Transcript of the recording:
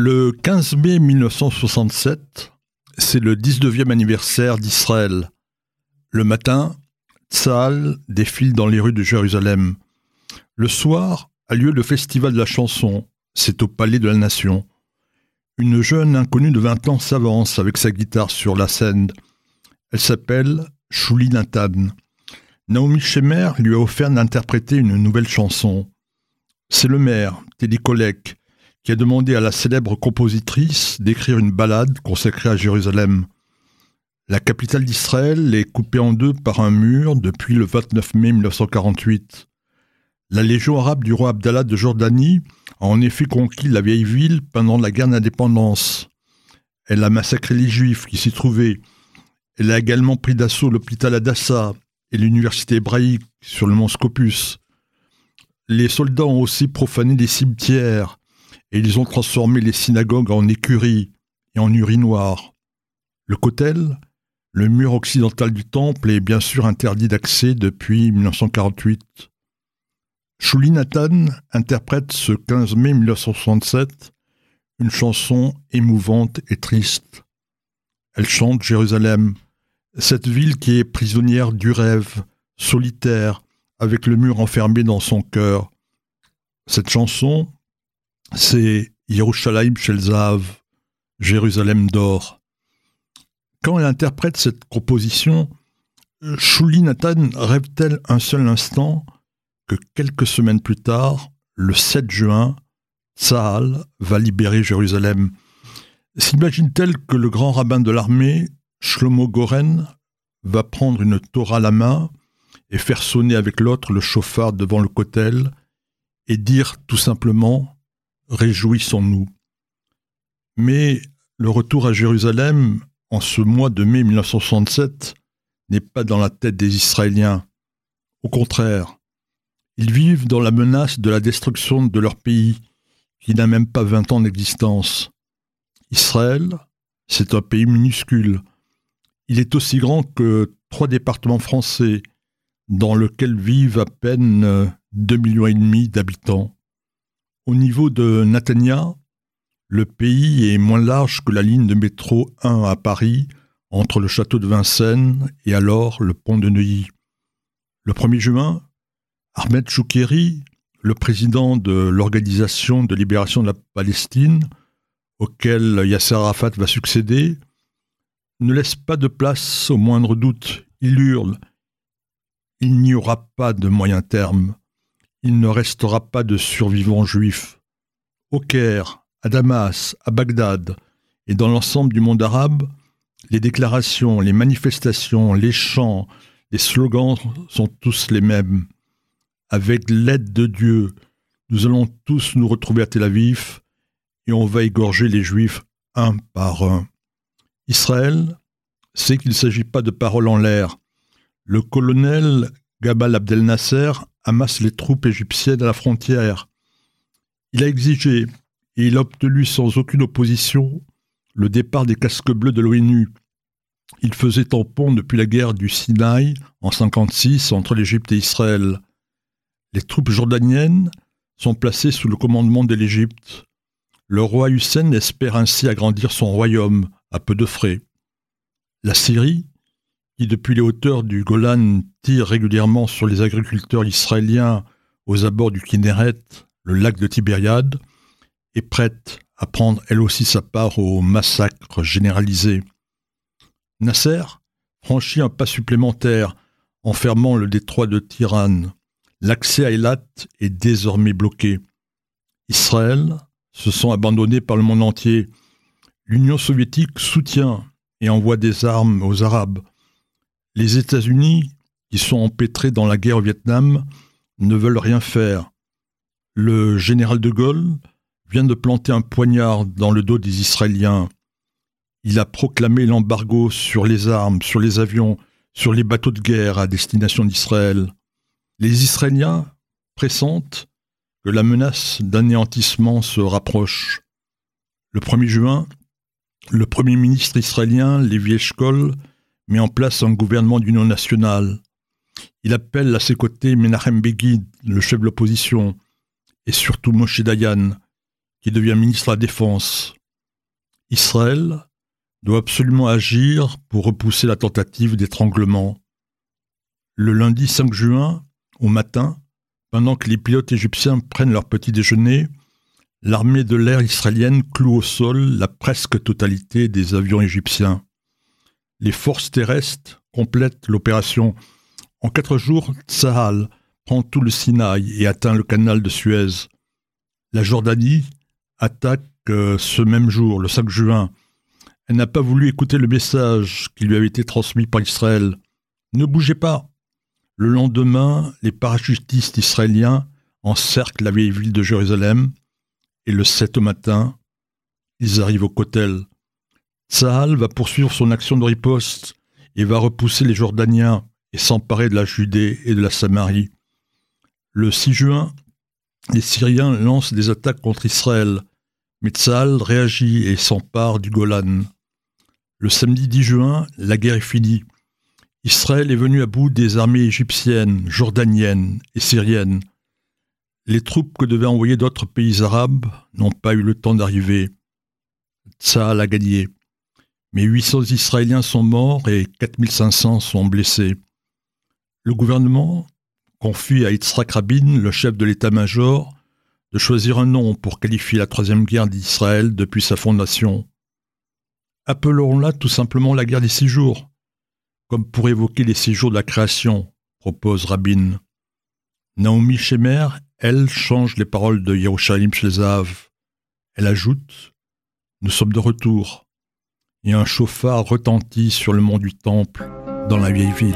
Le 15 mai 1967, c'est le 19e anniversaire d'Israël. Le matin, Tzahal défile dans les rues de Jérusalem. Le soir a lieu le festival de la chanson. C'est au Palais de la Nation. Une jeune inconnue de 20 ans s'avance avec sa guitare sur la scène. Elle s'appelle Shuli Nathan. Naomi Shemer lui a offert d'interpréter une nouvelle chanson. C'est le maire, Teddy qui a demandé à la célèbre compositrice d'écrire une ballade consacrée à Jérusalem. La capitale d'Israël est coupée en deux par un mur depuis le 29 mai 1948. La légion arabe du roi Abdallah de Jordanie a en effet conquis la vieille ville pendant la guerre d'indépendance. Elle a massacré les juifs qui s'y trouvaient. Elle a également pris d'assaut l'hôpital Adassa et l'université hébraïque sur le mont Scopus. Les soldats ont aussi profané des cimetières et ils ont transformé les synagogues en écuries et en urinoirs. Le kotel, le mur occidental du temple, est bien sûr interdit d'accès depuis 1948. Shuli Nathan interprète ce 15 mai 1967 une chanson émouvante et triste. Elle chante Jérusalem, cette ville qui est prisonnière du rêve, solitaire, avec le mur enfermé dans son cœur. Cette chanson, c'est Yerushalayim Shelzav, Jérusalem d'or. Quand elle interprète cette composition, Shuli Nathan rêve-t-elle un seul instant que quelques semaines plus tard, le 7 juin, Tsahal va libérer Jérusalem? S'imagine-t-elle que le grand rabbin de l'armée, Shlomo Goren, va prendre une Torah à la main et faire sonner avec l'autre le chauffard devant le cotel et dire tout simplement réjouissons-nous. Mais le retour à Jérusalem, en ce mois de mai 1967, n'est pas dans la tête des Israéliens. Au contraire, ils vivent dans la menace de la destruction de leur pays, qui n'a même pas vingt ans d'existence. Israël, c'est un pays minuscule. Il est aussi grand que trois départements français, dans lesquels vivent à peine deux millions et demi d'habitants. Au niveau de Natania, le pays est moins large que la ligne de métro 1 à Paris, entre le château de Vincennes et alors le pont de Neuilly. Le 1er juin, Ahmed Choukeri, le président de l'Organisation de libération de la Palestine, auquel Yasser Arafat va succéder, ne laisse pas de place au moindre doute. Il hurle Il n'y aura pas de moyen terme il ne restera pas de survivants juifs. Au Caire, à Damas, à Bagdad et dans l'ensemble du monde arabe, les déclarations, les manifestations, les chants, les slogans sont tous les mêmes. Avec l'aide de Dieu, nous allons tous nous retrouver à Tel Aviv et on va égorger les Juifs un par un. Israël sait qu'il ne s'agit pas de paroles en l'air. Le colonel Gabal Abdel Nasser amasse les troupes égyptiennes à la frontière. Il a exigé, et il a obtenu sans aucune opposition, le départ des casques bleus de l'ONU. Il faisait tampon depuis la guerre du Sinaï en 1956 entre l'Égypte et Israël. Les troupes jordaniennes sont placées sous le commandement de l'Égypte. Le roi Hussein espère ainsi agrandir son royaume à peu de frais. La Syrie, qui depuis les hauteurs du Golan tire régulièrement sur les agriculteurs israéliens aux abords du Kinneret, le lac de Tibériade, est prête à prendre elle aussi sa part au massacre généralisé. Nasser franchit un pas supplémentaire en fermant le détroit de Tiran. L'accès à Eilat est désormais bloqué. Israël se sent abandonné par le monde entier. L'Union soviétique soutient et envoie des armes aux Arabes. Les États-Unis, qui sont empêtrés dans la guerre au Vietnam, ne veulent rien faire. Le général de Gaulle vient de planter un poignard dans le dos des Israéliens. Il a proclamé l'embargo sur les armes, sur les avions, sur les bateaux de guerre à destination d'Israël. Les Israéliens pressentent que la menace d'anéantissement se rapproche. Le 1er juin, le Premier ministre israélien, Lévi Eshkol, met en place un gouvernement d'union nationale. Il appelle à ses côtés Menachem Begin, le chef de l'opposition, et surtout Moshe Dayan, qui devient ministre de la Défense. Israël doit absolument agir pour repousser la tentative d'étranglement. Le lundi 5 juin, au matin, pendant que les pilotes égyptiens prennent leur petit déjeuner, l'armée de l'air israélienne cloue au sol la presque totalité des avions égyptiens. Les forces terrestres complètent l'opération. En quatre jours, Tsahal prend tout le Sinaï et atteint le canal de Suez. La Jordanie attaque euh, ce même jour, le 5 juin. Elle n'a pas voulu écouter le message qui lui avait été transmis par Israël. Ne bougez pas. Le lendemain, les parachutistes israéliens encerclent la vieille ville de Jérusalem et le 7 au matin, ils arrivent au Kotel. Tsahal va poursuivre son action de riposte et va repousser les Jordaniens et s'emparer de la Judée et de la Samarie. Le 6 juin, les Syriens lancent des attaques contre Israël, mais Tzal réagit et s'empare du Golan. Le samedi 10 juin, la guerre est finie. Israël est venu à bout des armées égyptiennes, jordaniennes et syriennes. Les troupes que devaient envoyer d'autres pays arabes n'ont pas eu le temps d'arriver. Tzal a gagné. Mais 800 Israéliens sont morts et 4500 sont blessés. Le gouvernement confie à Yitzhak Rabin, le chef de l'état-major, de choisir un nom pour qualifier la troisième guerre d'Israël depuis sa fondation. Appelons-la tout simplement la guerre des six jours, comme pour évoquer les six jours de la création, propose Rabin. Naomi Shemer, elle, change les paroles de Yerushalayim Shlezav. Elle ajoute Nous sommes de retour et un chauffard retentit sur le mont du temple dans la vieille ville.